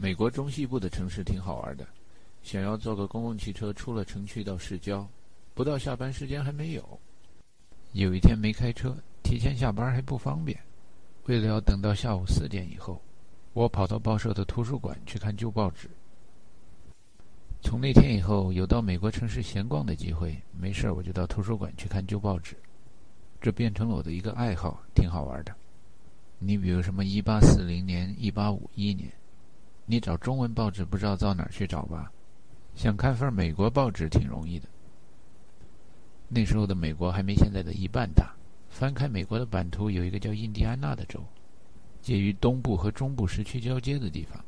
美国中西部的城市挺好玩的，想要坐个公共汽车出了城区到市郊，不到下班时间还没有。有一天没开车，提前下班还不方便，为了要等到下午四点以后，我跑到报社的图书馆去看旧报纸。从那天以后，有到美国城市闲逛的机会，没事我就到图书馆去看旧报纸，这变成了我的一个爱好，挺好玩的。你比如什么一八四零年、一八五一年，你找中文报纸不知道到哪儿去找吧？想看份美国报纸挺容易的。那时候的美国还没现在的一半大。翻开美国的版图，有一个叫印第安纳的州，介于东部和中部时区交接的地方。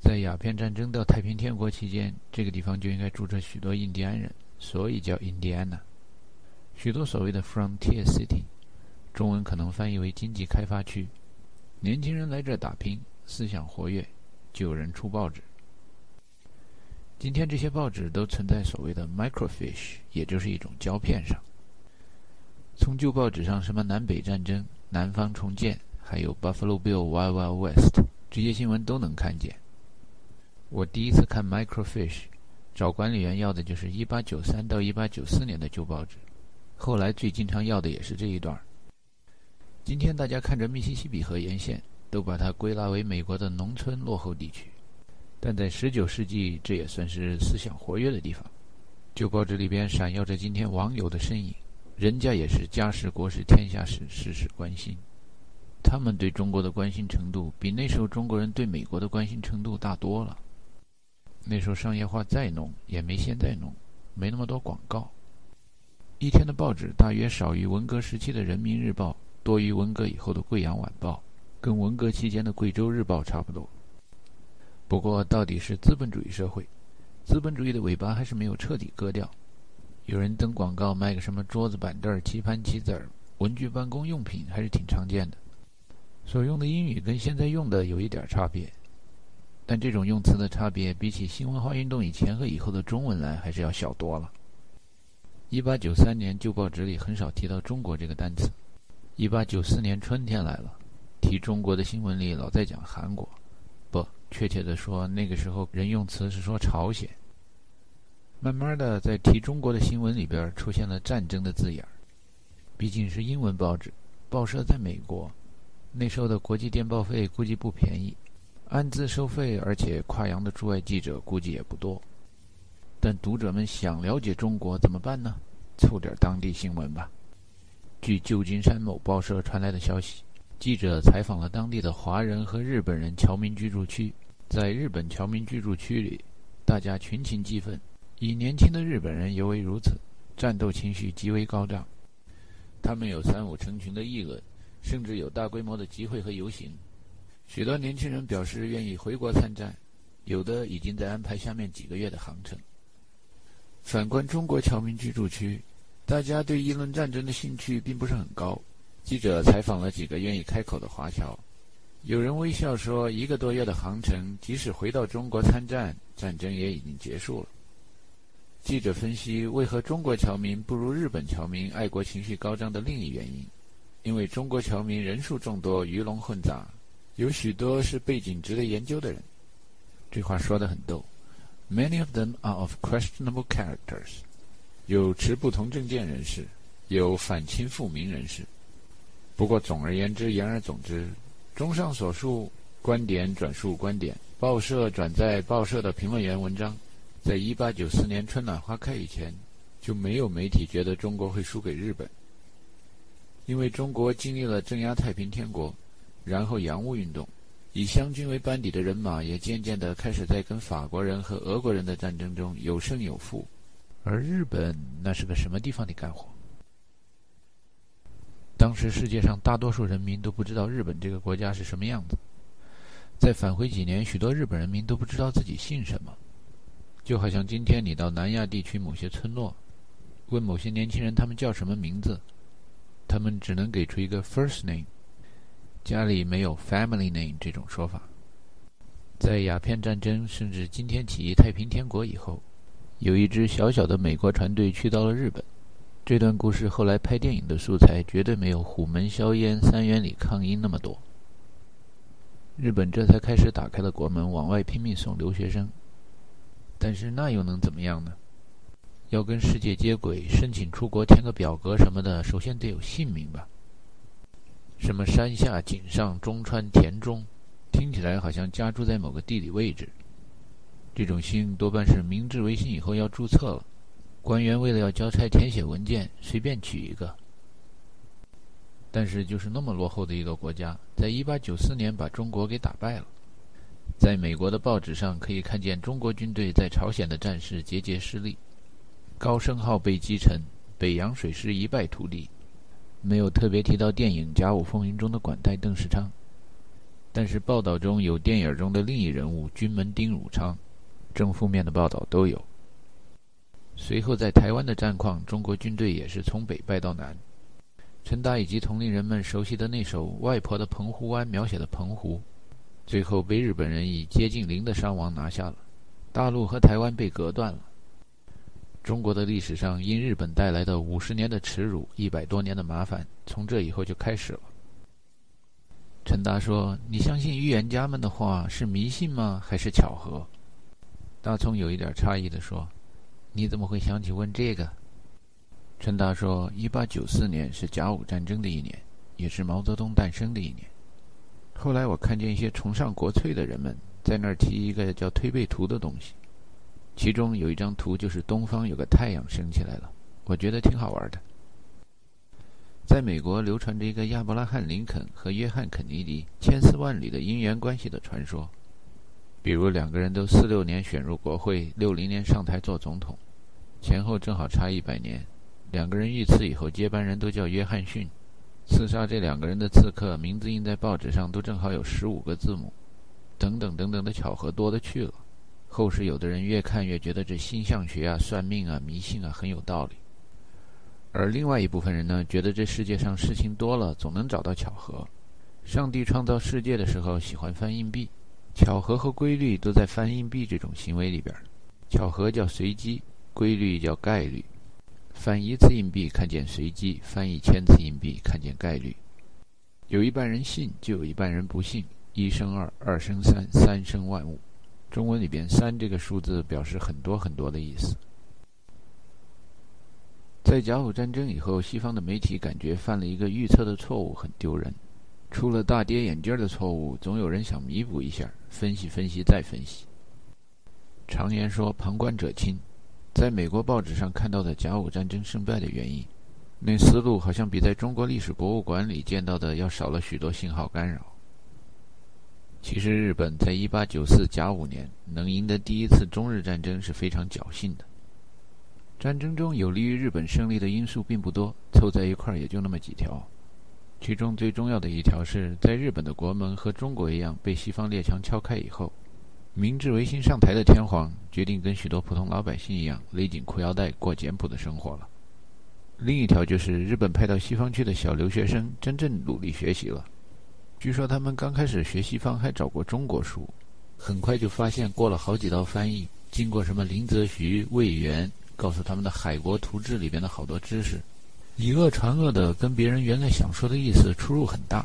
在鸦片战争到太平天国期间，这个地方就应该住着许多印第安人，所以叫印第安纳。许多所谓的 frontier city，中文可能翻译为经济开发区。年轻人来这打拼，思想活跃，就有人出报纸。今天这些报纸都存在所谓的 microfiche，也就是一种胶片上。从旧报纸上，什么南北战争、南方重建，还有 Buffalo Bill Wild West 这些新闻都能看见。我第一次看 microfiche，找管理员要的就是1893到1894年的旧报纸，后来最经常要的也是这一段。今天大家看着密西西比河沿线，都把它归纳为美国的农村落后地区。但在十九世纪，这也算是思想活跃的地方。旧报纸里边闪耀着今天网友的身影，人家也是家事国事天下事，事事关心。他们对中国的关心程度，比那时候中国人对美国的关心程度大多了。那时候商业化再浓，也没现在浓，没那么多广告。一天的报纸大约少于文革时期的《人民日报》，多于文革以后的《贵阳晚报》，跟文革期间的《贵州日报》差不多。不过，到底是资本主义社会，资本主义的尾巴还是没有彻底割掉。有人登广告卖个什么桌子、板凳、棋盘、棋子儿、文具、办公用品，还是挺常见的。所用的英语跟现在用的有一点差别，但这种用词的差别，比起新文化运动以前和以后的中文来，还是要小多了。一八九三年旧报纸里很少提到“中国”这个单词。一八九四年春天来了，提中国的新闻里老在讲韩国。不确切的说，那个时候人用词是说朝鲜。慢慢的，在提中国的新闻里边出现了战争的字眼儿。毕竟是英文报纸，报社在美国，那时候的国际电报费估计不便宜，按字收费，而且跨洋的驻外记者估计也不多。但读者们想了解中国怎么办呢？凑点当地新闻吧。据旧金山某报社传来的消息，记者采访了当地的华人和日本人侨民居住区。在日本侨民居住区里，大家群情激愤，以年轻的日本人尤为如此，战斗情绪极为高涨。他们有三五成群的议论，甚至有大规模的集会和游行。许多年轻人表示愿意回国参战，有的已经在安排下面几个月的航程。反观中国侨民居住区，大家对议论战争的兴趣并不是很高。记者采访了几个愿意开口的华侨。有人微笑说：“一个多月的航程，即使回到中国参战，战争也已经结束了。”记者分析，为何中国侨民不如日本侨民爱国情绪高涨的另一原因，因为中国侨民人数众多，鱼龙混杂，有许多是背景值得研究的人。这话说得很逗。Many of them are of questionable characters。有持不同政见人士，有反清复明人士。不过总而言之，言而总之。综上所述，观点转述观点，报社转载报社的评论员文章。在一八九四年春暖花开以前，就没有媒体觉得中国会输给日本，因为中国经历了镇压太平天国，然后洋务运动，以湘军为班底的人马也渐渐地开始在跟法国人和俄国人的战争中有胜有负，而日本那是个什么地方的干活？当时世界上大多数人民都不知道日本这个国家是什么样子。再返回几年，许多日本人民都不知道自己姓什么。就好像今天你到南亚地区某些村落，问某些年轻人他们叫什么名字，他们只能给出一个 first name，家里没有 family name 这种说法。在鸦片战争甚至今天起义太平天国以后，有一支小小的美国船队去到了日本。这段故事后来拍电影的素材绝对没有《虎门销烟》《三元里抗英》那么多。日本这才开始打开了国门，往外拼命送留学生。但是那又能怎么样呢？要跟世界接轨，申请出国填个表格什么的，首先得有姓名吧？什么山下、井上、中川、田中，听起来好像家住在某个地理位置。这种姓多半是明治维新以后要注册了，官员为了要交差填写文件，随便取一个。但是就是那么落后的一个国家，在一八九四年把中国给打败了。在美国的报纸上可以看见中国军队在朝鲜的战事节节失利，高升号被击沉，北洋水师一败涂地。没有特别提到电影《甲午风云》中的管带邓世昌，但是报道中有电影中的另一人物军门丁汝昌，正负面的报道都有。随后在台湾的战况，中国军队也是从北败到南。陈达以及同龄人们熟悉的那首《外婆的澎湖湾》描写的澎湖，最后被日本人以接近零的伤亡拿下了，大陆和台湾被隔断了。中国的历史上，因日本带来的五十年的耻辱、一百多年的麻烦，从这以后就开始了。陈达说：“你相信预言家们的话是迷信吗？还是巧合？”大葱有一点诧异地说：“你怎么会想起问这个？”陈达说：“一八九四年是甲午战争的一年，也是毛泽东诞生的一年。后来我看见一些崇尚国粹的人们在那儿提一个叫推背图的东西。”其中有一张图，就是东方有个太阳升起来了，我觉得挺好玩的。在美国流传着一个亚伯拉罕·林肯和约翰·肯尼迪千丝万缕的姻缘关系的传说，比如两个人都四六年选入国会，六零年上台做总统，前后正好差一百年。两个人遇刺以后，接班人都叫约翰逊，刺杀这两个人的刺客名字印在报纸上都正好有十五个字母，等等等等的巧合多了去了。后世有的人越看越觉得这星象学啊、算命啊、迷信啊很有道理，而另外一部分人呢，觉得这世界上事情多了，总能找到巧合。上帝创造世界的时候喜欢翻硬币，巧合和规律都在翻硬币这种行为里边。巧合叫随机，规律叫概率。翻一次硬币看见随机，翻一千次硬币看见概率。有一半人信，就有一半人不信。一生二，二生三，三生万物。中文里边“三”这个数字表示很多很多的意思。在甲午战争以后，西方的媒体感觉犯了一个预测的错误，很丢人。出了大跌眼镜的错误，总有人想弥补一下，分析分析再分析。常言说“旁观者清”，在美国报纸上看到的甲午战争胜败的原因，那思路好像比在中国历史博物馆里见到的要少了许多信号干扰。其实，日本在1894甲午年能赢得第一次中日战争是非常侥幸的。战争中有利于日本胜利的因素并不多，凑在一块儿也就那么几条。其中最重要的一条是在日本的国门和中国一样被西方列强敲开以后，明治维新上台的天皇决定跟许多普通老百姓一样勒紧裤腰带过简朴的生活了。另一条就是日本派到西方去的小留学生真正努力学习了。据说他们刚开始学西方还找过中国书，很快就发现过了好几道翻译，经过什么林则徐、魏源，告诉他们的《海国图志》里边的好多知识，以讹传讹的，跟别人原来想说的意思出入很大。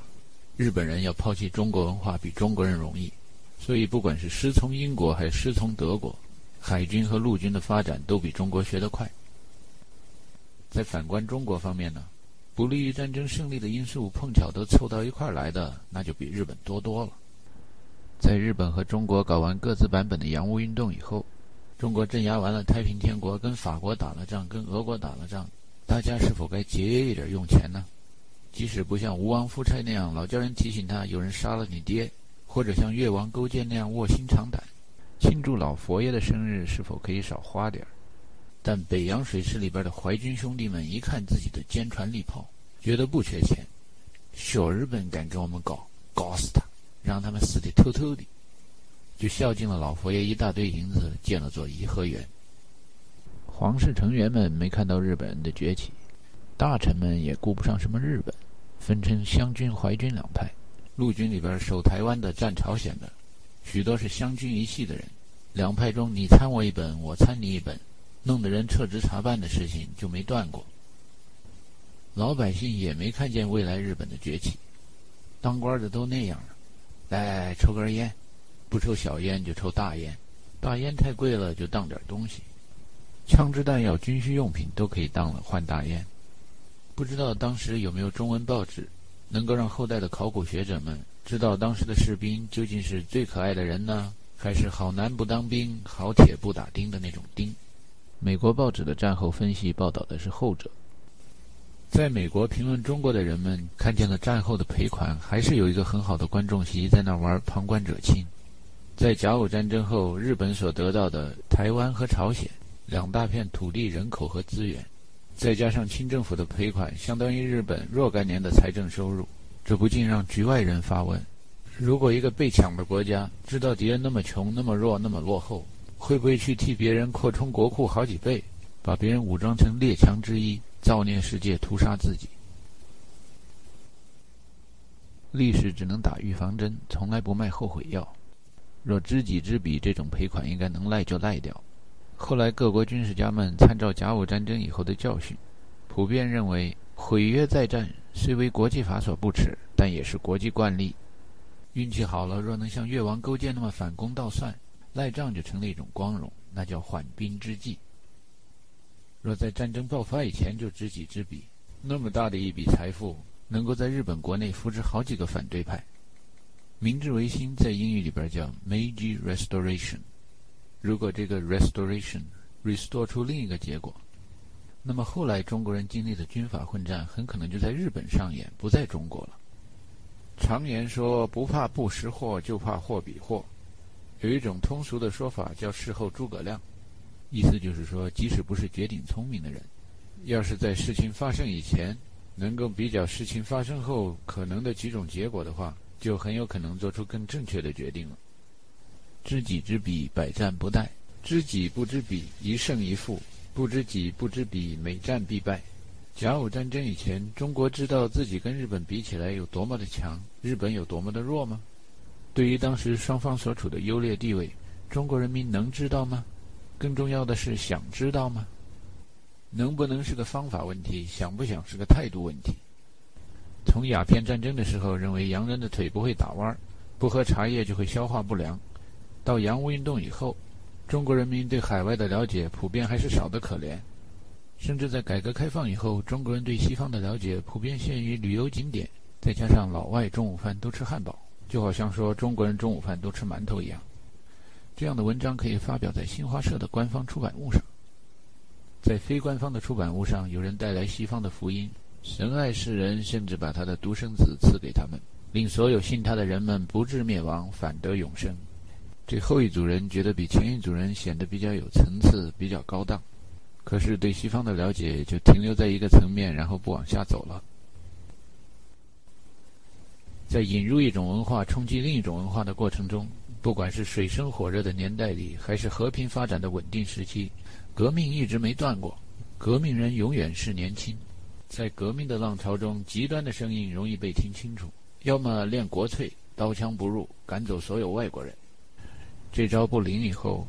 日本人要抛弃中国文化比中国人容易，所以不管是师从英国还是师从德国，海军和陆军的发展都比中国学得快。在反观中国方面呢？不利于战争胜利的因素碰巧都凑到一块儿来的，那就比日本多多了。在日本和中国搞完各自版本的洋务运动以后，中国镇压完了太平天国，跟法国打了仗，跟俄国打了仗，大家是否该节约一点用钱呢？即使不像吴王夫差那样老叫人提醒他有人杀了你爹，或者像越王勾践那样卧薪尝胆，庆祝老佛爷的生日是否可以少花点儿？但北洋水师里边的淮军兄弟们一看自己的坚船利炮，觉得不缺钱，小日本敢跟我们搞，搞死他，让他们死得透透的，就孝敬了老佛爷一大堆银子，建了座颐和园。皇室成员们没看到日本人的崛起，大臣们也顾不上什么日本，分成湘军、淮军两派。陆军里边守台湾的、战朝鲜的，许多是湘军一系的人。两派中，你参我一本，我参你一本。弄得人撤职查办的事情就没断过，老百姓也没看见未来日本的崛起，当官的都那样了，来抽根烟，不抽小烟就抽大烟，大烟太贵了就当点东西，枪支弹药、军需用品都可以当了换大烟。不知道当时有没有中文报纸，能够让后代的考古学者们知道当时的士兵究竟是最可爱的人呢，还是好男不当兵、好铁不打钉的那种钉？美国报纸的战后分析报道的是后者。在美国评论中国的人们看见了战后的赔款，还是有一个很好的观众席在那玩旁观者清。在甲午战争后，日本所得到的台湾和朝鲜两大片土地、人口和资源，再加上清政府的赔款，相当于日本若干年的财政收入，这不禁让局外人发问：如果一个被抢的国家知道敌人那么穷、那么弱、那么落后，会不会去替别人扩充国库好几倍，把别人武装成列强之一？造孽世界，屠杀自己。历史只能打预防针，从来不卖后悔药。若知己知彼，这种赔款应该能赖就赖掉。后来各国军事家们参照甲午战争以后的教训，普遍认为毁约再战虽为国际法所不耻，但也是国际惯例。运气好了，若能像越王勾践那么反攻倒算，赖账就成了一种光荣，那叫缓兵之计。若在战争爆发以前就知己知彼，那么大的一笔财富能够在日本国内扶植好几个反对派。明治维新在英语里边叫 Meiji Restoration。如果这个 Restoration restore 出另一个结果，那么后来中国人经历的军阀混战很可能就在日本上演，不在中国了。常言说不怕不识货，就怕货比货。有一种通俗的说法叫事后诸葛亮。意思就是说，即使不是绝顶聪明的人，要是在事情发生以前能够比较事情发生后可能的几种结果的话，就很有可能做出更正确的决定了。知己知彼，百战不殆；知己不知彼，一胜一负；不知己不知彼，每战必败。甲午战争以前，中国知道自己跟日本比起来有多么的强，日本有多么的弱吗？对于当时双方所处的优劣地位，中国人民能知道吗？更重要的是，想知道吗？能不能是个方法问题？想不想是个态度问题？从鸦片战争的时候，认为洋人的腿不会打弯儿，不喝茶叶就会消化不良，到洋务运动以后，中国人民对海外的了解普遍还是少得可怜，甚至在改革开放以后，中国人对西方的了解普遍限于旅游景点，再加上老外中午饭都吃汉堡，就好像说中国人中午饭都吃馒头一样。这样的文章可以发表在新华社的官方出版物上，在非官方的出版物上，有人带来西方的福音，神爱世人，甚至把他的独生子赐给他们，令所有信他的人们不致灭亡，反得永生。这后一组人觉得比前一组人显得比较有层次，比较高档，可是对西方的了解就停留在一个层面，然后不往下走了。在引入一种文化冲击另一种文化的过程中。不管是水深火热的年代里，还是和平发展的稳定时期，革命一直没断过。革命人永远是年轻。在革命的浪潮中，极端的声音容易被听清楚。要么练国粹，刀枪不入，赶走所有外国人。这招不灵以后，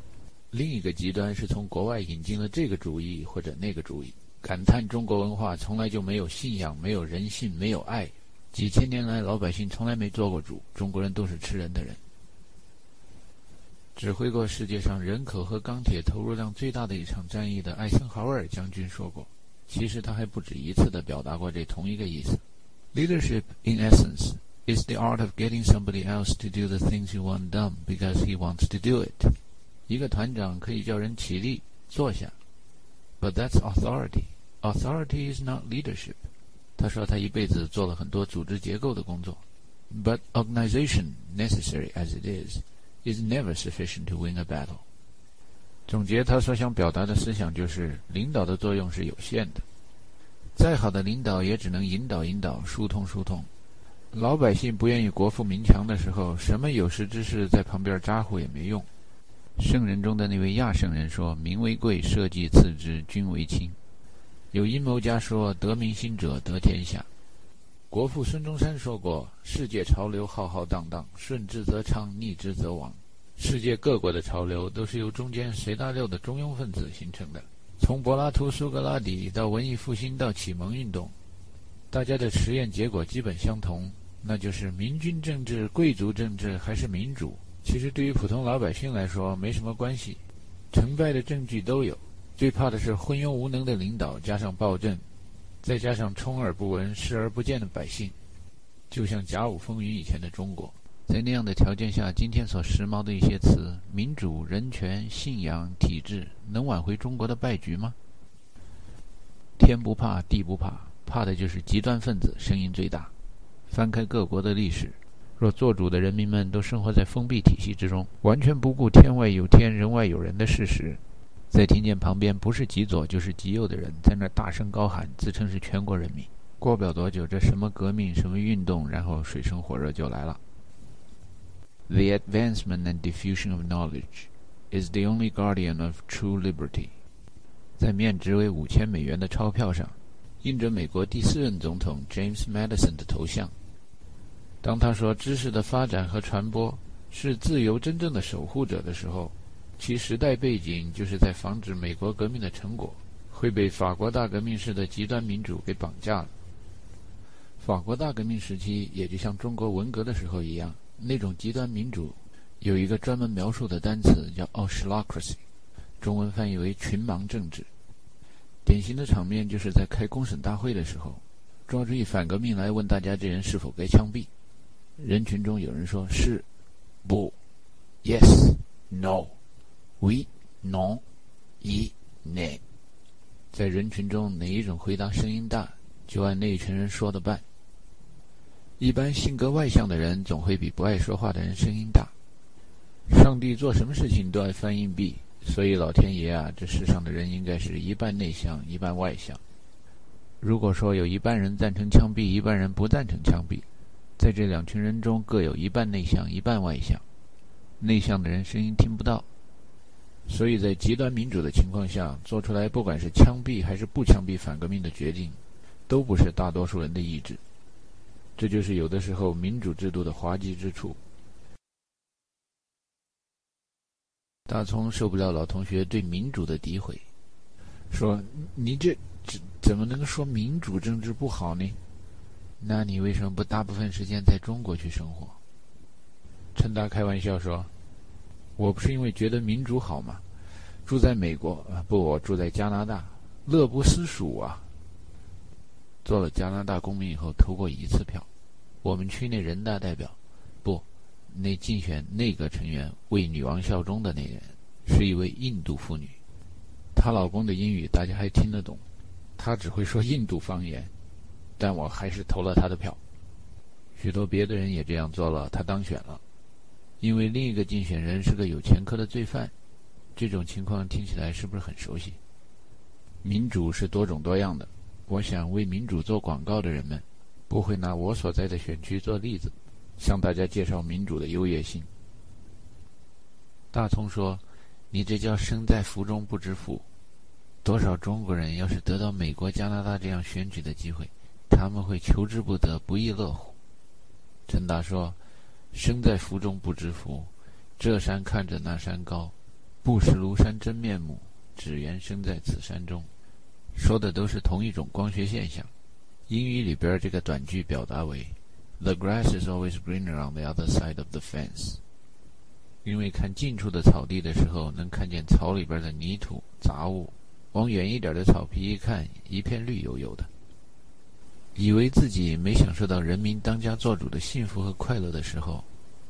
另一个极端是从国外引进了这个主义或者那个主义，感叹中国文化从来就没有信仰、没有人性、没有爱。几千年来，老百姓从来没做过主，中国人都是吃人的人。指挥过世界上人口和钢铁投入量最大的一场战役的艾森豪威尔将军说过：“其实他还不止一次地表达过这同一个意思。Leadership, in essence, is the art of getting somebody else to do the things you want done because he wants to do it。一个团长可以叫人起立坐下，but that's authority. Authority is not leadership。他说他一辈子做了很多组织结构的工作，but organization, necessary as it is。” is never sufficient to win a battle。总结他所想表达的思想就是：领导的作用是有限的，再好的领导也只能引导引导，疏通疏通。 老百姓不愿意国富民强的时候，什么有识之士在旁边咋呼也没用。圣人中的那位亚圣人说：“民为贵，社稷次之，君为轻。”有阴谋家说：“得民心者得天下。”国父孙中山说过：“世界潮流浩浩荡荡，顺之则昌，逆之则亡。世界各国的潮流都是由中间随大流的中庸分子形成的。从柏拉图、苏格拉底到文艺复兴到启蒙运动，大家的实验结果基本相同，那就是明君政治、贵族政治还是民主？其实对于普通老百姓来说没什么关系，成败的证据都有。最怕的是昏庸无能的领导，加上暴政，再加上充耳不闻、视而不见的百姓，就像甲午风云以前的中国。在那样的条件下，今天所时髦的一些词——民主、人权、信仰、体制，能挽回中国的败局吗？天不怕地不怕，怕的就是极端分子声音最大。翻开各国的历史，若做主的人民们都生活在封闭体系之中，完全不顾天外有天、人外有人的事实，再听见旁边不是极左就是极右的人在那大声高喊，自称是全国人民，过不了多久，这什么革命、什么运动，然后水深火热就来了。The advancement and diffusion of knowledge is the only guardian of true liberty。在面值为五千美元的钞票上，印着美国第四任总统 James Madison 的头像。当他说知识的发展和传播是自由真正的守护者的时候，其时代背景就是在防止美国革命的成果会被法国大革命式的极端民主给绑架了。法国大革命时期也就像中国文革的时候一样，那种极端民主有一个专门描述的单词叫 “autocracy”。中文翻译为“群盲政治”。典型的场面就是在开公审大会的时候，抓住一反革命来问大家这人是否该枪毙。人群中有人说是，不，yes，no，we，non，一，nay。在人群中哪一种回答声音大，就按那一群人说的办。一般性格外向的人总会比不爱说话的人声音大。上帝做什么事情都爱翻硬币。所以，老天爷啊，这世上的人应该是一半内向，一半外向。如果说有一半人赞成枪毙，一半人不赞成枪毙，在这两群人中各有一半内向，一半外向。内向的人声音听不到，所以在极端民主的情况下做出来，不管是枪毙还是不枪毙反革命的决定，都不是大多数人的意志。这就是有的时候民主制度的滑稽之处。大葱受不了老同学对民主的诋毁，说：“你这怎怎么能说民主政治不好呢？那你为什么不大部分时间在中国去生活？”陈达开玩笑说：“我不是因为觉得民主好吗？住在美国啊，不，我住在加拿大，乐不思蜀啊。做了加拿大公民以后，投过一次票。我们区内人大代表。”那竞选内阁成员为女王效忠的那人，是一位印度妇女。她老公的英语大家还听得懂，她只会说印度方言，但我还是投了她的票。许多别的人也这样做了，她当选了。因为另一个竞选人是个有前科的罪犯，这种情况听起来是不是很熟悉？民主是多种多样的，我想为民主做广告的人们，不会拿我所在的选区做例子。向大家介绍民主的优越性。大葱说：“你这叫身在福中不知福。多少中国人要是得到美国、加拿大这样选举的机会，他们会求之不得，不亦乐乎。”陈达说：“身在福中不知福，这山看着那山高，不识庐山真面目，只缘身在此山中。”说的都是同一种光学现象。英语里边这个短句表达为。The grass is always greener on the other side of the fence。因为看近处的草地的时候，能看见草里边的泥土杂物；往远一点的草皮一看，一片绿油油的。以为自己没享受到人民当家作主的幸福和快乐的时候，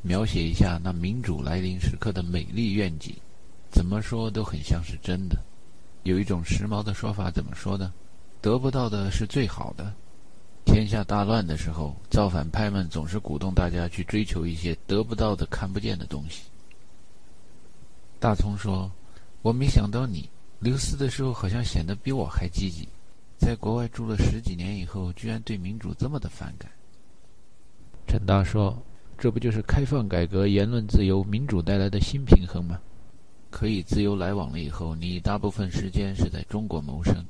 描写一下那民主来临时刻的美丽愿景，怎么说都很像是真的。有一种时髦的说法，怎么说呢？得不到的是最好的。天下大乱的时候，造反派们总是鼓动大家去追求一些得不到的、看不见的东西。大葱说：“我没想到你留思的时候，好像显得比我还积极。在国外住了十几年以后，居然对民主这么的反感。”陈达说：“这不就是开放改革、言论自由、民主带来的新平衡吗？可以自由来往了以后，你大部分时间是在中国谋生，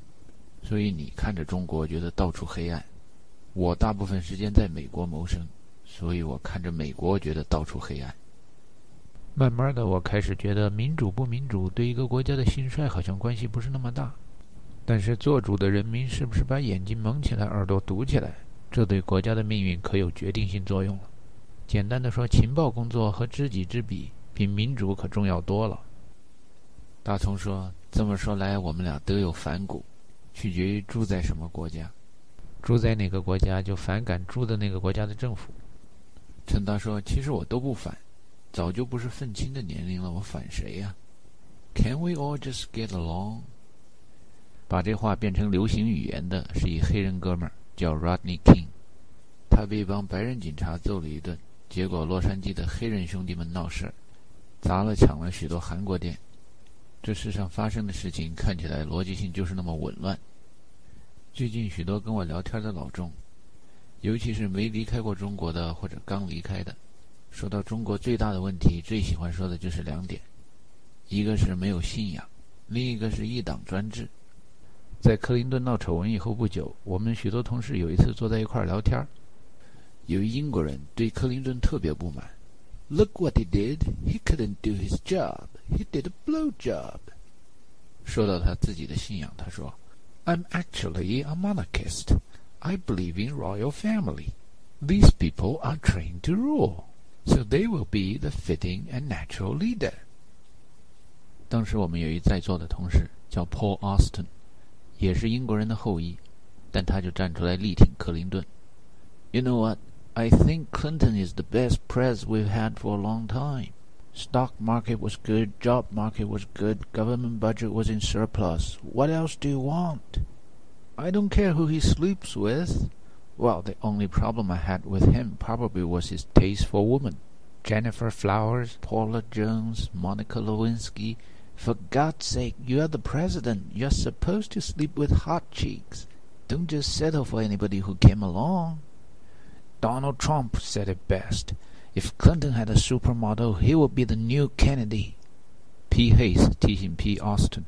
所以你看着中国，觉得到处黑暗。”我大部分时间在美国谋生，所以我看着美国觉得到处黑暗。慢慢的，我开始觉得民主不民主对一个国家的兴衰好像关系不是那么大。但是做主的人民是不是把眼睛蒙起来、耳朵堵起来，这对国家的命运可有决定性作用了。简单的说，情报工作和知己知彼，比民主可重要多了。大葱说：“这么说来，我们俩都有反骨，取决于住在什么国家。住在哪个国家，就反感住的那个国家的政府。”陈达说：“其实我都不反，早就不是愤青的年龄了，我反谁呀？”Can we all just get along？把这话变成流行语言的是一黑人哥们儿，叫 Rodney King。他被一帮白人警察揍了一顿，结果洛杉矶的黑人兄弟们闹事儿，砸了抢了许多韩国店。这世上发生的事情看起来逻辑性就是那么紊乱。最近许多跟我聊天的老众，尤其是没离开过中国的或者刚离开的，说到中国最大的问题，最喜欢说的就是两点：一个是没有信仰，另一个是一党专制。在克林顿闹丑闻以后不久，我们许多同事有一次坐在一块儿聊天有一英国人对克林顿特别不满。Look what he did! He couldn't do his job. He did a blow job. 说到他自己的信仰，他说 ：“I'm actually a monarchist. I believe in royal family. These people are trained to rule, so they will be the fitting and natural leader.” 当时我们有一在座的同事叫 Paul Austin。也是英国人的后裔，但他就站出来力挺克林顿。You know what? I think Clinton is the best pres we've had for a long time. Stock market was good, job market was good, government budget was in surplus. What else do you want? I don't care who he sleeps with. Well, the only problem I had with him probably was his taste for women. Jennifer Flowers, Paula Jones, Monica Lewinsky, for God's sake, you are the president. You're supposed to sleep with hot cheeks. Don't just settle for anybody who came along. Donald Trump said it best. If Clinton had a supermodel, he would be the new Kennedy. P. Hayes 提醒 P. Austin，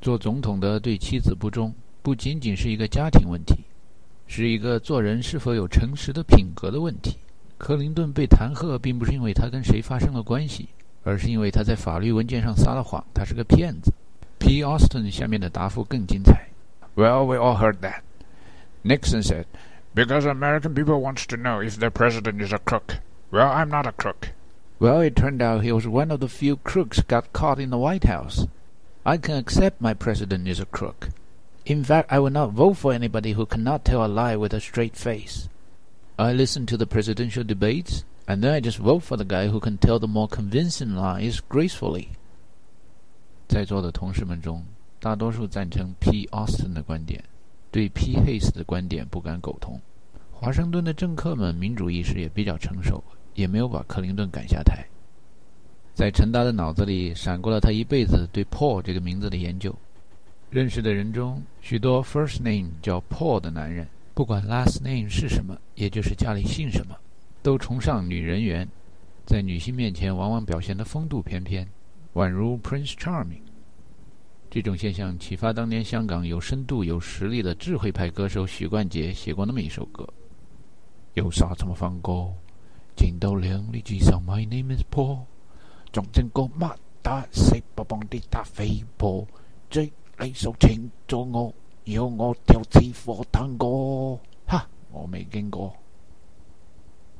做总统的对妻子不忠，不仅仅是一个家庭问题，是一个做人是否有诚实的品格的问题。克林顿被弹劾，并不是因为他跟谁发生了关系。而是因为他在法律文件上撒了谎，他是个骗子。P. Austin 下面的答复更精彩。Well, we all heard that. Nixon said, because American people wants to know if their president is a crook. Well, I'm not a crook. Well, it turned out he was one of the few crooks got caught in the White House. I can accept my president is a crook. In fact, I will not vote for anybody who cannot tell a lie with a straight face. I listen to the presidential debates and then I just vote for the guy who can tell the more convincing lies gracefully。在座的同事们中，大多数赞成 P. Austin 的观点，对 P. Hayes 的观点不敢苟同。华盛顿的政客们民主意识也比较成熟， 也没有把克林顿赶下台。在陈达的脑子里闪过了他一辈子对 Paul 这个名字的研究。认识的人中，许多 first name 叫 Paul 的男人，不管 last name 是什么，也就是家里姓什么。都崇尚女人缘，在女性面前往往表现得风度翩翩，宛如 Prince Charming。这种现象启发当年香港有深度、有实力的智慧派歌手许冠杰写过那么一首歌：有啥这么放歌？见到两你至少 My name is Paul，仲正個乜打食不幫啲打飛波，追你數清咗我，要我跳次火炭歌，哈，我未經過。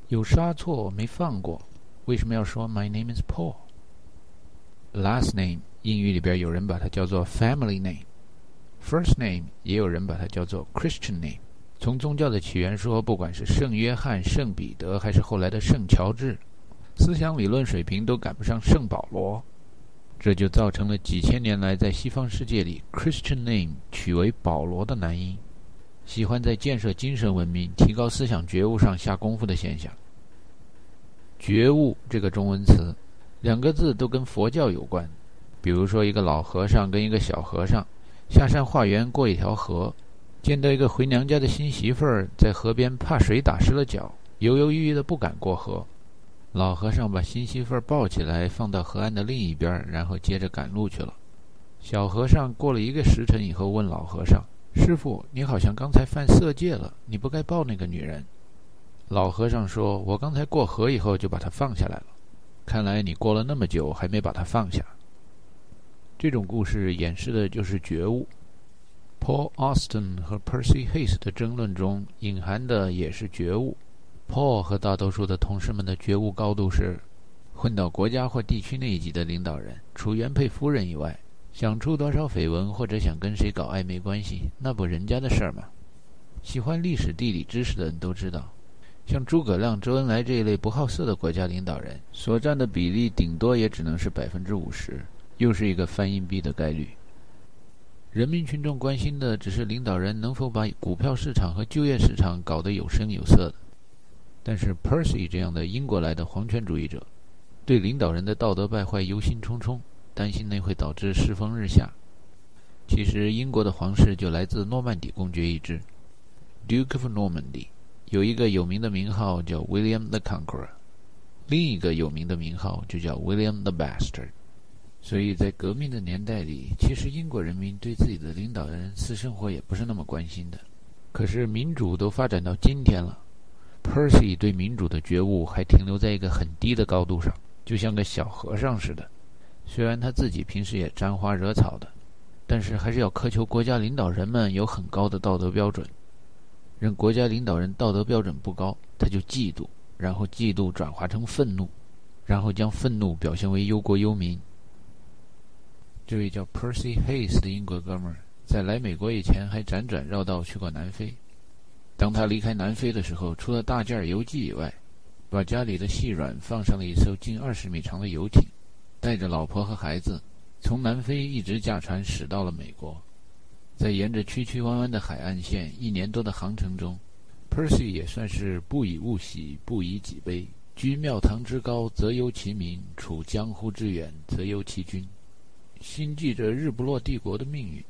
有杀错没放过，为什么要说 My name is Paul？Last name 英语里边有人把它叫做 family name，first name 也有人把它叫做 Christian name。从宗教的起源说，不管是圣约翰、圣彼得，还是后来的圣乔治，思想理论水平都赶不上圣保罗，这就造成了几千年来在西方世界里 Christian name 取为保罗的男音。喜欢在建设精神文明、提高思想觉悟上下功夫的现象。觉悟这个中文词，两个字都跟佛教有关。比如说，一个老和尚跟一个小和尚下山化缘，过一条河，见到一个回娘家的新媳妇儿在河边怕水打湿了脚，犹犹豫豫的不敢过河。老和尚把新媳妇儿抱起来放到河岸的另一边，然后接着赶路去了。小和尚过了一个时辰以后，问老和尚。师傅，你好像刚才犯色戒了，你不该抱那个女人。老和尚说：“我刚才过河以后就把她放下来了。看来你过了那么久还没把她放下。”这种故事演示的就是觉悟。Paul Austin 和 Percy Hayes 的争论中隐含的也是觉悟。Paul 和大多数的同事们的觉悟高度是：混到国家或地区那一级的领导人，除原配夫人以外，想出多少绯闻或者想跟谁搞暧昧关系，那不人家的事儿吗？喜欢历史地理知识的人都知道，像诸葛亮、周恩来这一类不好色的国家领导人，所占的比例顶多也只能是百分之五十，又是一个翻硬币的概率。人民群众关心的只是领导人能否把股票市场和就业市场搞得有声有色的。但是 Percy 这样的英国来的皇权主义者，对领导人的道德败坏忧心忡忡，担心那会导致世风日下。其实英国的皇室就来自诺曼底公爵一支，Duke of Normandy，有一个有名的名号叫 William the Conqueror，另一个有名的名号就叫 William the Bastard。所以在革命的年代里，其实英国人民对自己的领导人私生活也不是那么关心的。可是民主都发展到今天了，Percy 对民主的觉悟还停留在一个很低的高度上，就像个小和尚似的。虽然他自己平时也沾花惹草的，但是还是要苛求国家领导人们有很高的道德标准。任国家领导人道德标准不高，他就嫉妒，然后嫉妒转化成愤怒，然后将愤怒表现为忧国忧民。这位叫 Percy Hayes 的英国哥们儿，在来美国以前还辗转绕道去过南非。当他离开南非的时候，除了大件邮寄以外，把家里的细软放上了一艘近二十米长的游艇，带着老婆和孩子，从南非一直驾船驶到了美国。在沿着曲曲弯弯的海岸线一年多的航程中，Percy 也算是不以物喜，不以己悲。居庙堂之高则忧其民，处江湖之远则忧其君。心系着日不落帝国的命运，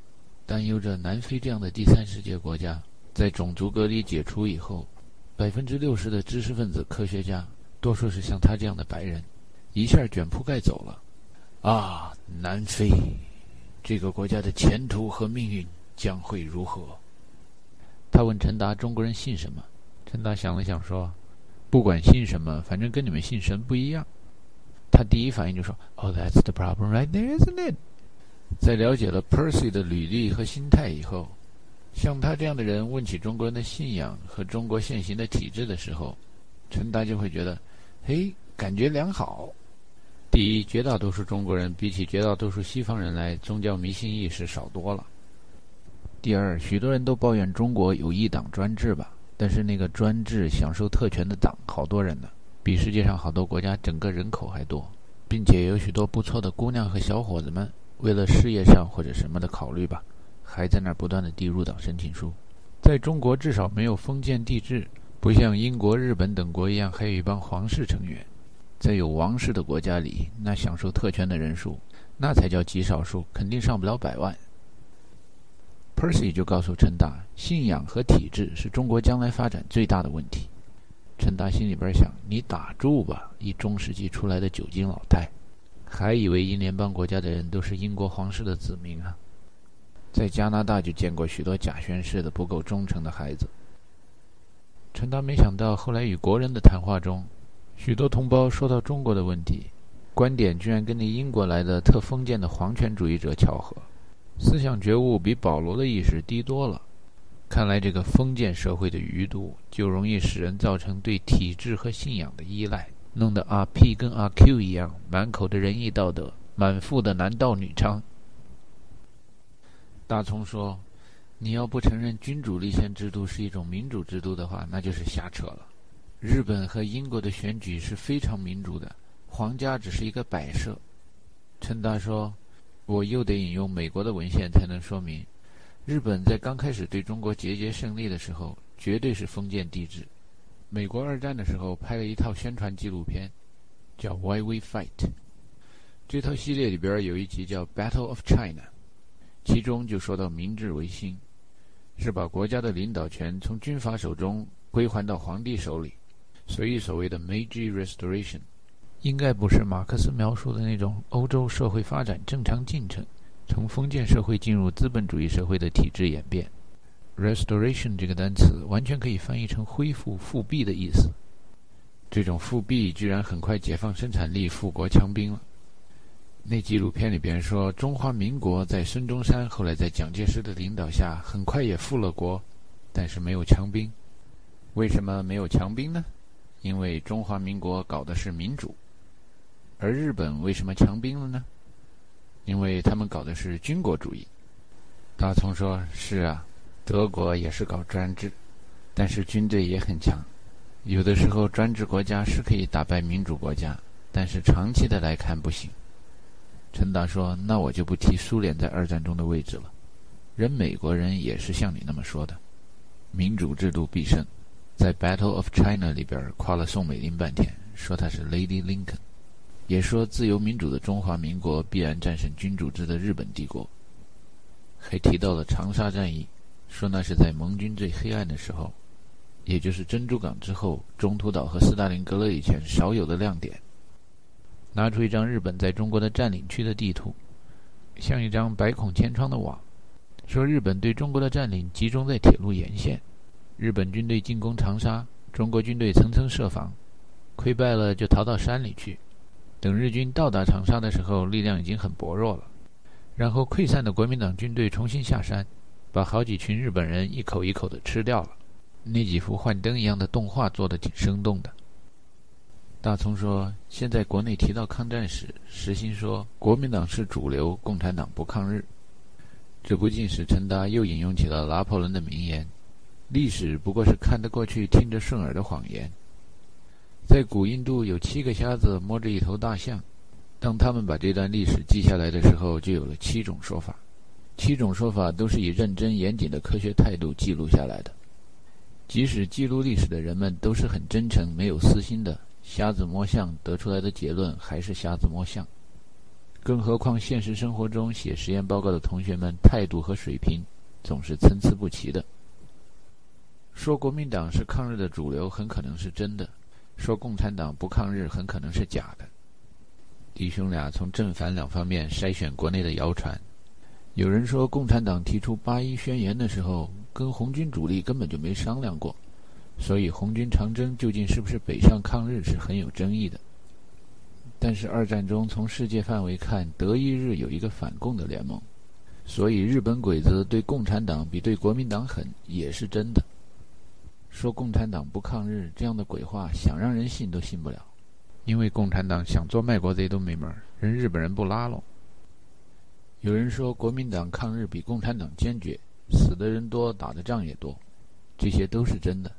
担忧着南非这样的第三世界国家在种族隔离解除以后，百分之六十的知识分子科学家，多数是像他这样的白人，一下卷铺盖走了。啊，南非这个国家的前途和命运将会如何？他问陈达：“中国人信什么？”陈达想了想说：“不管信什么，反正跟你们信神不一样。”他第一反应就说：“Oh, that's the problem right there, isn't it？” 在了解了 Percy 的履历和心态以后，像他这样的人问起中国人的信仰和中国现行的体制的时候，陈达就会觉得：“嘿，感觉良好。第一，绝大多数中国人比起绝大多数西方人来，宗教迷信意识少多了；第二，许多人都抱怨中国有一党专制吧，但是那个专制享受特权的党，好多人呢。”比世界上好多国家整个人口还多，并且有许多不错的姑娘和小伙子们，为了事业上或者什么的考虑吧，还在那儿不断的递入党申请书。在中国至少没有封建帝制，不像英国、日本等国一样还有一帮皇室成员。在有王室的国家里，那享受特权的人数，那才叫极少数，肯定上不了百万。Percy 就告诉陈达，信仰和体制是中国将来发展最大的问题。陈达心里边想：“你打住吧，一中世纪出来的酒精老太，还以为英联邦国家的人都是英国皇室的子民啊！在加拿大就见过许多假宣誓的不够忠诚的孩子。”陈达没想到，后来与国人的谈话中，许多同胞说到中国的问题，观点居然跟那英国来的特封建的皇权主义者巧合，思想觉悟比保罗的意识低多了。看来，这个封建社会的余毒就容易使人造成对体制和信仰的依赖，弄得阿 P 跟阿 Q 一样，满口的仁义道德，满腹的男盗女娼。大葱说：“你要不承认君主立宪制度是一种民主制度的话，那就是瞎扯了。日本和英国的选举是非常民主的，皇家只是一个摆设。”陈达说：“我又得引用美国的文献才能说明。”日本在刚开始对中国节节胜利的时候，绝对是封建帝制。美国二战的时候拍了一套宣传纪录片，叫《Why We Fight》。这套系列里边有一集叫《Battle of China》，其中就说到明治维新，是把国家的领导权从军阀手中归还到皇帝手里，所以所谓的 Meiji Restoration，应该不是马克思描述的那种欧洲社会发展正常进程。从封建社会进入资本主义社会的体制演变，restoration 这个单词完全可以翻译成恢复、复辟的意思。这种复辟居然很快解放生产力、富国强兵了。那纪录片里边说，中华民国在孙中山，后来在蒋介石的领导下，很快也复了国，但是没有强兵。为什么没有强兵呢？因为中华民国搞的是民主，而日本为什么强兵了呢？因为他们搞的是军国主义。大葱说：“是啊，德国也是搞专制，但是军队也很强。有的时候专制国家是可以打败民主国家，但是长期的来看不行。”陈达说：“那我就不提苏联在二战中的位置了。人美国人也是像你那么说的，民主制度必胜。在《Battle of China》里边夸了宋美龄半天，说她是 Lady Lincoln，也说自由民主的中华民国必然战胜君主制的日本帝国。还提到了长沙战役，说那是在盟军最黑暗的时候，也就是珍珠港之后，中途岛和斯大林格勒以前少有的亮点。”拿出一张日本在中国的占领区的地图，像一张百孔千疮的网，说日本对中国的占领集中在铁路沿线。日本军队进攻长沙，中国军队层层设防，溃败了就逃到山里去。等日军到达长沙的时候，力量已经很薄弱了。然后溃散的国民党军队重新下山，把好几群日本人一口一口的吃掉了。那几幅幻灯一样的动画做的挺生动的。大葱说：“现在国内提到抗战史，实心说国民党是主流，共产党不抗日。这不禁使陈达又引用起了拿破仑的名言：‘历史不过是看得过去、听着顺耳的谎言。’在古印度有七个瞎子摸着一头大象，当他们把这段历史记下来的时候，就有了七种说法。七种说法都是以认真严谨的科学态度记录下来的。即使记录历史的人们都是很真诚、没有私心的。”瞎子摸象得出来的结论还是瞎子摸象，更何况现实生活中写实验报告的同学们态度和水平总是参差不齐的。说国民党是抗日的主流很可能是真的，说共产党不抗日很可能是假的。弟兄俩从正反两方面筛选国内的谣传。有人说共产党提出八一宣言的时候，跟红军主力根本就没商量过。所以，红军长征究竟是不是北上抗日是很有争议的。但是，二战中从世界范围看，德意日有一个反共的联盟，所以日本鬼子对共产党比对国民党狠也是真的。说共产党不抗日这样的鬼话，想让人信都信不了，因为共产党想做卖国贼都没门儿，人日本人不拉拢。有人说国民党抗日比共产党坚决，死的人多，打的仗也多，这些都是真的。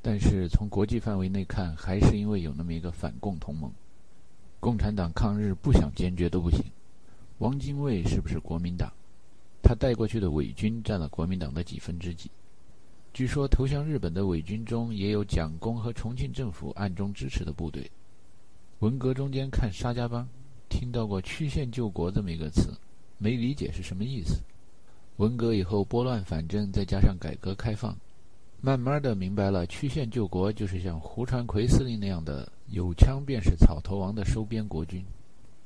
但是从国际范围内看，还是因为有那么一个反共同盟，共产党抗日不想坚决都不行。汪精卫是不是国民党？他带过去的伪军占了国民党的几分之几？据说投降日本的伪军中也有蒋公和重庆政府暗中支持的部队。文革中间看沙家浜，听到过曲线救国这么一个词，没理解是什么意思。文革以后拨乱反正，再加上改革开放。慢慢的明白了，曲线救国就是像胡传奎司令那样的有枪便是草头王的收编国军。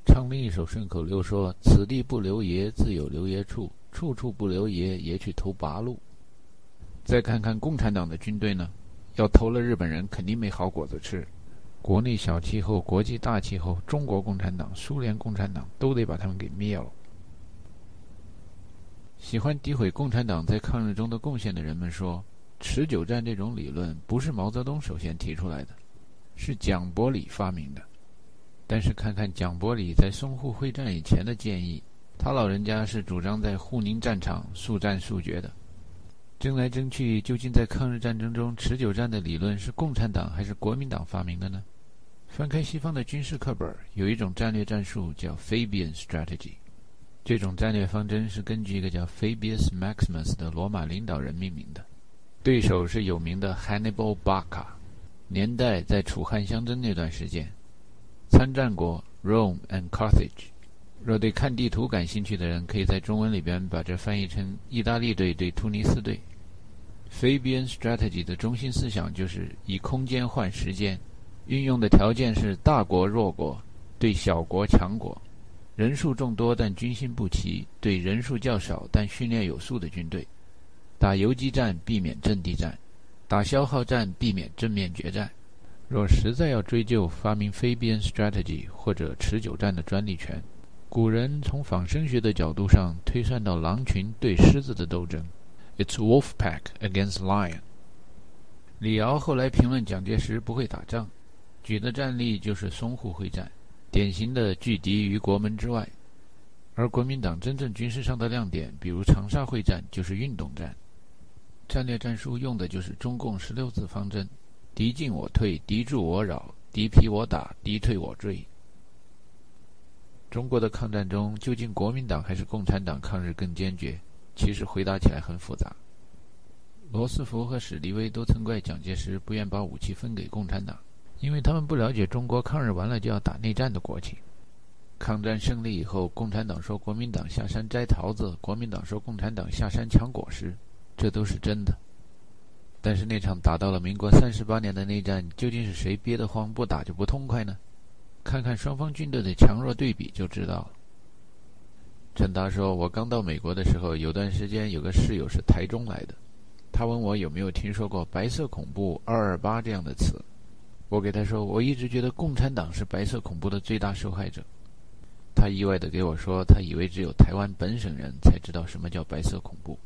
唱另一首顺口溜说：“此地不留爷，自有留爷处；处处不留爷，爷去投八路。”再看看共产党的军队呢，要投了日本人，肯定没好果子吃。国内小气候，国际大气候，中国共产党、苏联共产党都得把他们给灭了。喜欢诋毁共产党在抗日中的贡献的人们说。持久战这种理论不是毛泽东首先提出来的，是蒋伯礼发明的。但是看看蒋伯礼在淞沪会战以前的建议，他老人家是主张在沪宁战场速战速决的。争来争去，究竟在抗日战争中持久战的理论是共产党还是国民党发明的呢？翻开西方的军事课本，有一种战略战术叫 Fabian Strategy，这种战略方针是根据一个叫 Fabius Maximus 的罗马领导人命名的。对手是有名的 Hannibal Barca，年代在楚汉相争那段时间，参战国 Rome and Carthage。若对看地图感兴趣的人，可以在中文里边把这翻译成意大利队对突尼斯队。Fabian Strategy 的中心思想就是以空间换时间，运用的条件是大国弱国对小国强国，人数众多但军心不齐。对人数较少但训练有素的军队。打游击战避免阵地战，打消耗战避免正面决战。若实在要追究发明非边 strategy 或者持久战的专利权，古人从仿生学的角度上推算到狼群对狮子的斗争。，It's wolf pack against lion。李敖后来评论蒋介石不会打仗，举的战例就是淞沪会战，典型的拒敌于国门之外。而国民党真正军事上的亮点，比如长沙会战，就是运动战，战略战术用的就是中共十六字方针：敌进我退，敌驻我扰，敌疲我打，敌退我追。中国的抗战中，究竟国民党还是共产党抗日更坚决？其实回答起来很复杂。罗斯福和史迪威都曾怪蒋介石不愿把武器分给共产党，因为他们不了解中国抗日完了就要打内战的国情。抗战胜利以后，共产党说国民党下山摘桃子，国民党说共产党下山抢果实，这都是真的。但是那场打到了民国三十八年的内战，究竟是谁憋得慌，不打就不痛快呢？看看双方军队的强弱对比就知道了。陈达说：“我刚到美国的时候，有段时间有个室友是台中来的，他问我有没有听说过‘白色恐怖’‘二二八’这样的词。我给他说，我一直觉得共产党是白色恐怖的最大受害者。他意外地给我说，他以为只有台湾本省人才知道什么叫白色恐怖。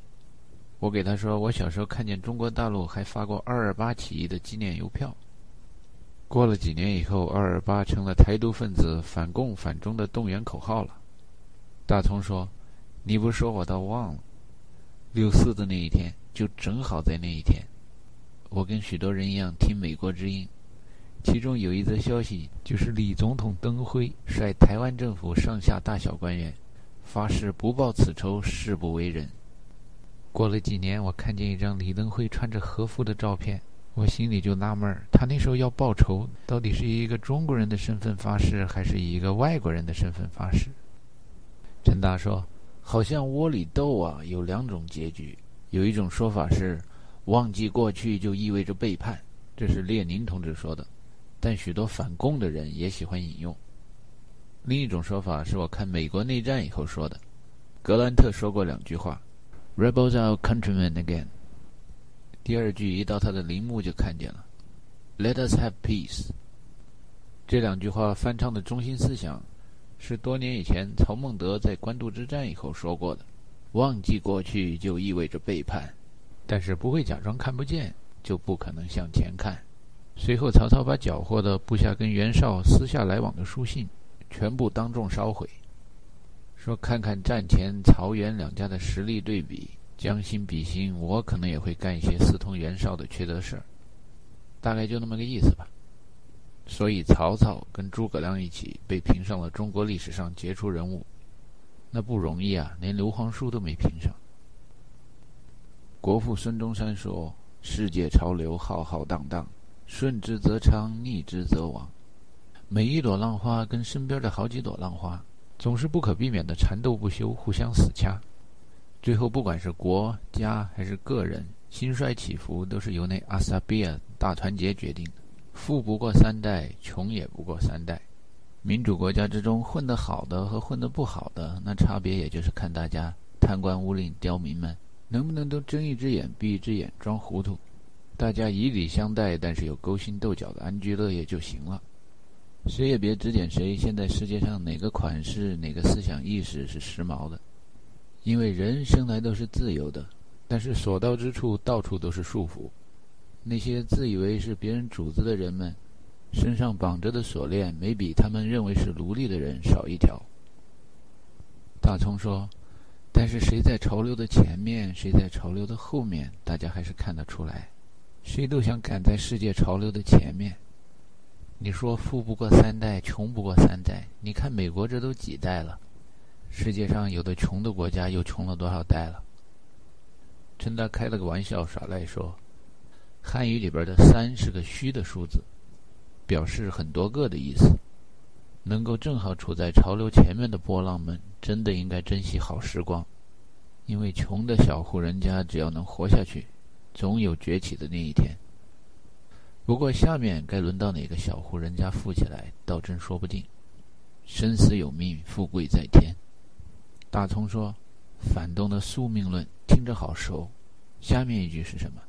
我给他说，我小时候看见中国大陆还发过‘二二八’起义的纪念邮票。”过了几年以后，二二八成了台独分子反共反中的动员口号了。大葱说：“你不说我倒忘了，六四的那一天就正好在那一天。我跟许多人一样听美国之音，其中有一则消息就是李总统登辉率台湾政府上下大小官员发誓不报此仇，誓不为人。过了几年，我看见一张李登辉穿着和服的照片。”我心里就纳闷儿，他那时候要报仇，到底是以一个中国人的身份发誓，还是以一个外国人的身份发誓？陈达说：“好像窝里斗啊，有两种结局。有一种说法是，忘记过去就意味着背叛，这是列宁同志说的，但许多反共的人也喜欢引用。另一种说法是我看美国内战以后说的，格兰特说过两句话：‘Rebels are countrymen again。’”第二句一到他的陵墓就看见了，“Let us have peace。”这两句话翻唱的中心思想是多年以前曹孟德在官渡之战以后说过的：“忘记过去就意味着背叛，但是不会假装看不见，就不可能向前看。”随后，曹操把缴获的部下跟袁绍私下来往的书信全部当众烧毁，说：“看看战前曹袁两家的实力对比。”将心比心，我可能也会干一些私通袁绍的缺德事儿，大概就那么个意思吧。所以曹操跟诸葛亮一起被评上了中国历史上杰出人物，那不容易啊，连刘皇叔都没评上。国父孙中山说：“世界潮流浩浩荡荡，顺之则昌，逆之则亡。每一朵浪花跟身边的好几朵浪花，总是不可避免的缠斗不休，互相死掐。”最后，不管是国家还是个人，兴衰起伏都是由那阿萨比亚大团结决定的。富不过三代，穷也不过三代。民主国家之中，混得好的和混得不好的，那差别也就是看大家贪官污吏、刁民们能不能都睁一只眼闭一只眼，装糊涂。大家以礼相待，但是有勾心斗角的安居乐业就行了。谁也别指点谁。现在世界上哪个款式、哪个思想意识是时髦的？因为人生来都是自由的，但是所到之处到处都是束缚。那些自以为是别人主子的人们，身上绑着的锁链没比他们认为是奴隶的人少一条。大葱说：“但是谁在潮流的前面，谁在潮流的后面，大家还是看得出来。谁都想赶在世界潮流的前面。你说富不过三代，穷不过三代，你看美国这都几代了。”世界上有的穷的国家又穷了多少代了？陈达开了个玩笑耍赖说：“汉语里边的‘三’是个虚的数字，表示很多个的意思。能够正好处在潮流前面的波浪们，真的应该珍惜好时光，因为穷的小户人家只要能活下去，总有崛起的那一天。不过下面该轮到哪个小户人家富起来，倒真说不定。生死有命，富贵在天。”大葱说：“反动的宿命论听着好熟，下面一句是什么？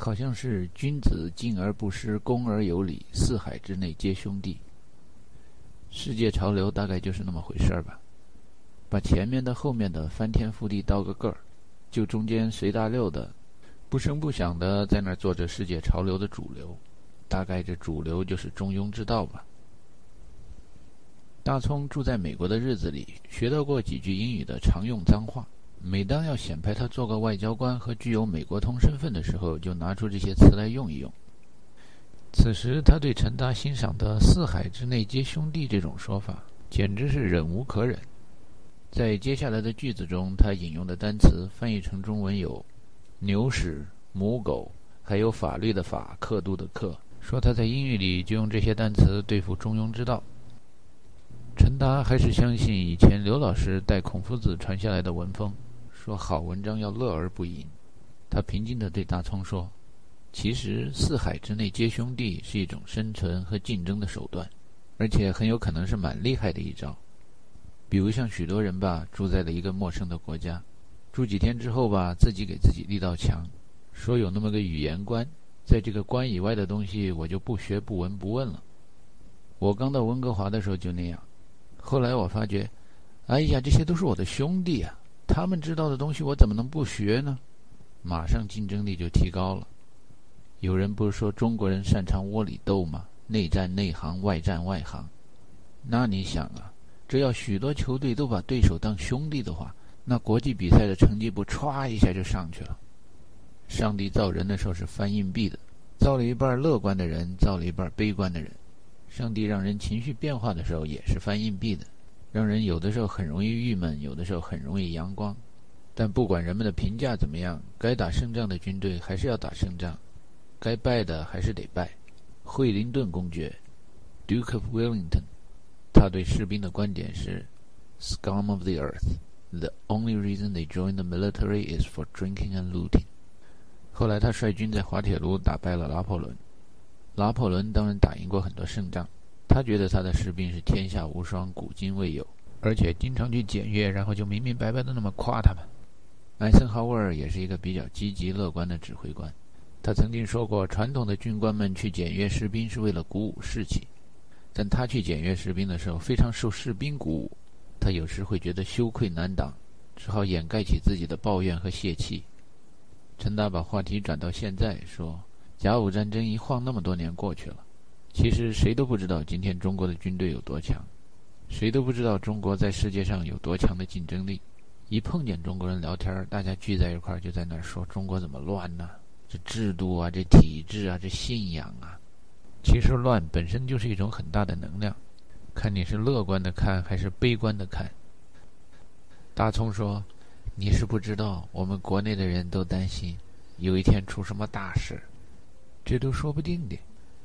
好像是‘君子敬而不失，恭而有礼，四海之内皆兄弟’。世界潮流大概就是那么回事儿吧，把前面的、后面的翻天覆地倒个个儿，就中间随大溜的，不声不响的在那儿做着世界潮流的主流，大概这主流就是中庸之道吧。大葱住在美国的日子里，学到过几句英语的常用脏话。每当要显摆他做个外交官和具有美国通身份的时候，就拿出这些词来用一用。此时，他对陈达欣赏的“四海之内皆兄弟”这种说法，简直是忍无可忍。在接下来的句子中，他引用的单词翻译成中文有“牛屎”“母狗”，还有“法律”的“法”“刻度”的“刻”，说他在英语里就用这些单词对付中庸之道。陈达还是相信以前刘老师带孔夫子传下来的文风，说好文章要乐而不淫。他平静地对大聪说：“其实四海之内皆兄弟是一种生存和竞争的手段，而且很有可能是蛮厉害的一招。比如像许多人吧，住在了一个陌生的国家，住几天之后吧，自己给自己立道墙，说有那么个语言关，在这个关以外的东西我就不学不闻不问了。我刚到温哥华的时候就那样。”后来我发觉，哎呀，这些都是我的兄弟啊！他们知道的东西，我怎么能不学呢？马上竞争力就提高了。有人不是说中国人擅长窝里斗吗？内战内行，外战外行。那你想啊，这要许多球队都把对手当兄弟的话，那国际比赛的成绩不歘一下就上去了。上帝造人的时候是翻硬币的，造了一半乐观的人，造了一半悲观的人。上帝让人情绪变化的时候也是翻硬币的，让人有的时候很容易郁闷，有的时候很容易阳光。但不管人们的评价怎么样，该打胜仗的军队还是要打胜仗，该败的还是得败。惠灵顿公爵 （Duke of Wellington） 他对士兵的观点是：“Scum of the earth, the only reason they join the military is for drinking and looting。”后来他率军在滑铁卢打败了拿破仑。拿破仑当然打赢过很多胜仗，他觉得他的士兵是天下无双、古今未有，而且经常去检阅，然后就明明白白的那么夸他们。艾森豪威尔也是一个比较积极乐观的指挥官，他曾经说过，传统的军官们去检阅士兵是为了鼓舞士气，但他去检阅士兵的时候非常受士兵鼓舞，他有时会觉得羞愧难当，只好掩盖起自己的抱怨和泄气。陈达把话题转到现在说。甲午战争一晃那么多年过去了，其实谁都不知道今天中国的军队有多强，谁都不知道中国在世界上有多强的竞争力。一碰见中国人聊天，大家聚在一块儿就在那儿说中国怎么乱呢？这制度啊，这体制啊，这信仰啊，其实乱本身就是一种很大的能量，看你是乐观的看还是悲观的看。大葱说：“你是不知道，我们国内的人都担心有一天出什么大事。”这都说不定的，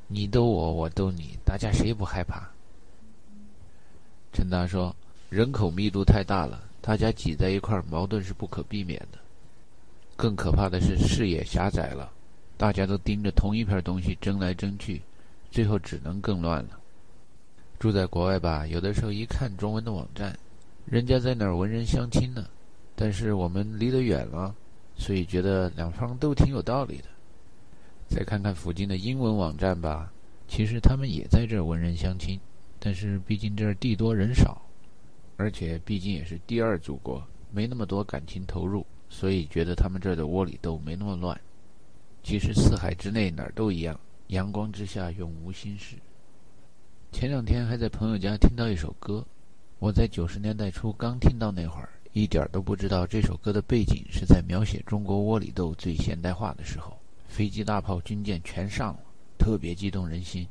你逗我，我逗你，大家谁不害怕？陈达说：“人口密度太大了，大家挤在一块儿，矛盾是不可避免的。更可怕的是视野狭窄了，大家都盯着同一片东西争来争去，最后只能更乱了。住在国外吧，有的时候一看中文的网站，人家在哪儿文人相亲呢，但是我们离得远了，所以觉得两方都挺有道理的。”再看看附近的英文网站吧，其实他们也在这儿文人相亲，但是毕竟这儿地多人少，而且毕竟也是第二祖国，没那么多感情投入，所以觉得他们这儿的窝里斗没那么乱。其实四海之内哪儿都一样，阳光之下永无心事。前两天还在朋友家听到一首歌，我在九十年代初刚听到那会儿，一点都不知道这首歌的背景是在描写中国窝里斗最现代化的时候。飞机、大炮、军舰全上了，特别激动人心。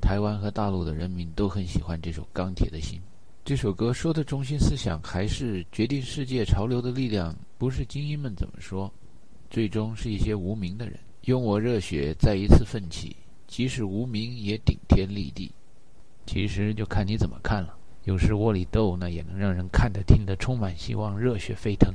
台湾和大陆的人民都很喜欢这首《钢铁的心》。这首歌说的中心思想还是决定世界潮流的力量，不是精英们怎么说，最终是一些无名的人。用我热血再一次奋起，即使无名也顶天立地。其实就看你怎么看了。有时窝里斗，那也能让人看得听得充满希望，热血沸腾。